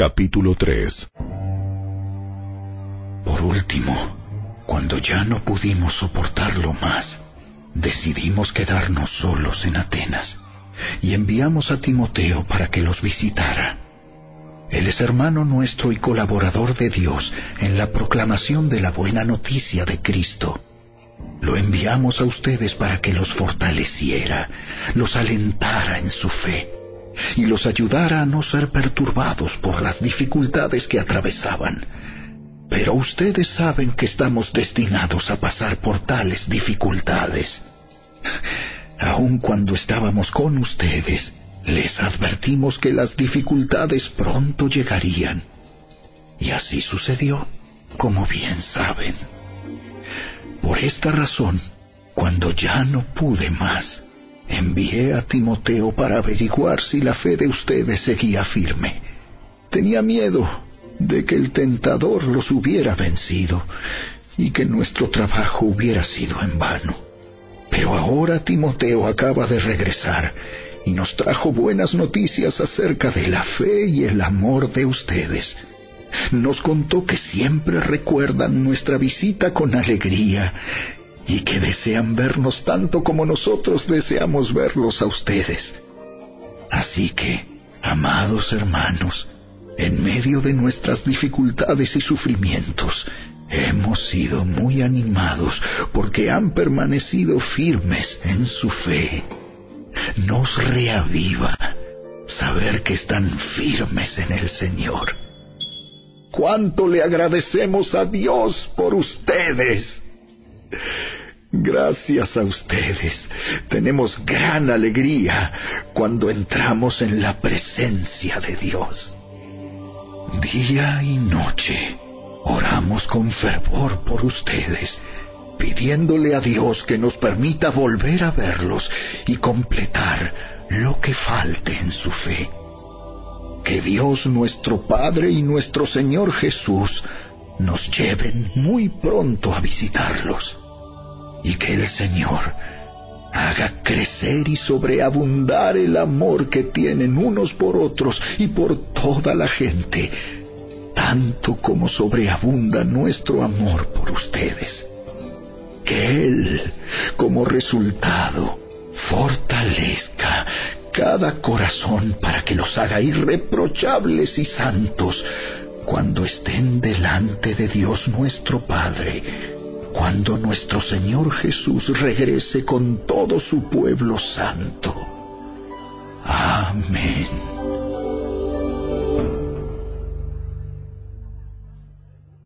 Capítulo 3 Por último, cuando ya no pudimos soportarlo más, decidimos quedarnos solos en Atenas y enviamos a Timoteo para que los visitara. Él es hermano nuestro y colaborador de Dios en la proclamación de la buena noticia de Cristo. Lo enviamos a ustedes para que los fortaleciera, los alentara en su fe y los ayudara a no ser perturbados por las dificultades que atravesaban. Pero ustedes saben que estamos destinados a pasar por tales dificultades. Aun cuando estábamos con ustedes, les advertimos que las dificultades pronto llegarían. Y así sucedió, como bien saben. Por esta razón, cuando ya no pude más, envié a Timoteo para averiguar si la fe de ustedes seguía firme. Tenía miedo de que el tentador los hubiera vencido y que nuestro trabajo hubiera sido en vano. Pero ahora Timoteo acaba de regresar y nos trajo buenas noticias acerca de la fe y el amor de ustedes. Nos contó que siempre recuerdan nuestra visita con alegría y que desean vernos tanto como nosotros deseamos verlos a ustedes. Así que, amados hermanos, en medio de nuestras dificultades y sufrimientos, hemos sido muy animados porque han permanecido firmes en su fe. Nos reaviva saber que están firmes en el Señor. ¿Cuánto le agradecemos a Dios por ustedes? Gracias a ustedes tenemos gran alegría cuando entramos en la presencia de Dios. Día y noche oramos con fervor por ustedes, pidiéndole a Dios que nos permita volver a verlos y completar lo que falte en su fe. Que Dios nuestro Padre y nuestro Señor Jesús nos lleven muy pronto a visitarlos y que el Señor haga crecer y sobreabundar el amor que tienen unos por otros y por toda la gente, tanto como sobreabunda nuestro amor por ustedes. Que Él, como resultado, fortalezca cada corazón para que los haga irreprochables y santos cuando estén delante de Dios nuestro Padre cuando nuestro Señor Jesús regrese con todo su pueblo santo. Amén.